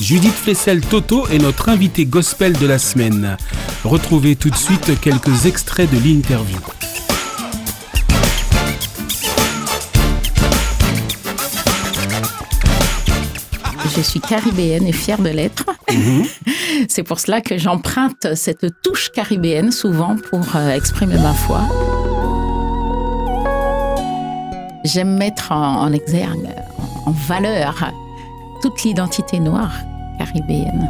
Judith Flessel-Toto est notre invitée gospel de la semaine. Retrouvez tout de suite quelques extraits de l'interview. Je suis caribéenne et fière de l'être. Mhm. C'est pour cela que j'emprunte cette touche caribéenne souvent pour euh, exprimer ma foi. J'aime mettre en, exergue, en valeur, toute l'identité noire caribéenne.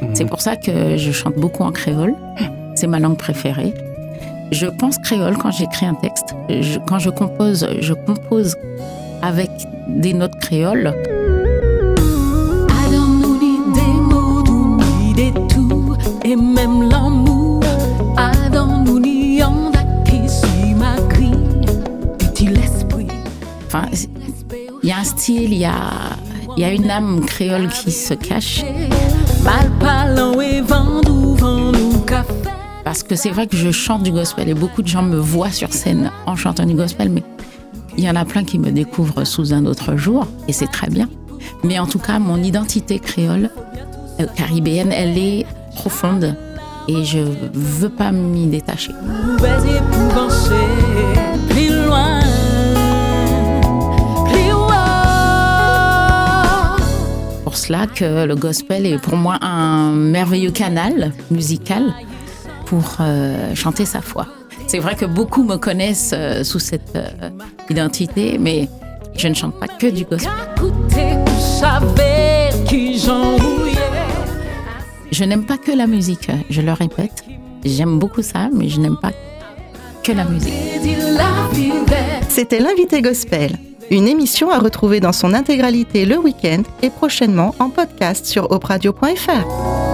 Mhm. C'est pour ça que je chante beaucoup en créole. C'est ma langue préférée. Je pense créole quand j'écris un texte. quand je compose, je compose avec des notes créoles. et même l'amour Enfin, il y a un style, il y a, y a une âme créole qui se cache. Parce que c'est vrai que je chante du gospel et beaucoup de gens me voient sur scène en chantant du gospel, mais il y en a plein qui me découvrent sous un autre jour et c'est très bien. Mais en tout cas, mon identité créole, euh, caribéenne, elle est profonde et je veux pas m'y détacher. Pour cela que le gospel est pour moi un merveilleux canal musical pour euh, chanter sa foi. C'est vrai que beaucoup me connaissent euh, sous cette euh, identité, mais je ne chante pas que du gospel. Je n'aime pas que la musique, je le répète. J'aime beaucoup ça, mais je n'aime pas que la musique. C'était l'invité gospel, une émission à retrouver dans son intégralité le week-end et prochainement en podcast sur opradio.fr.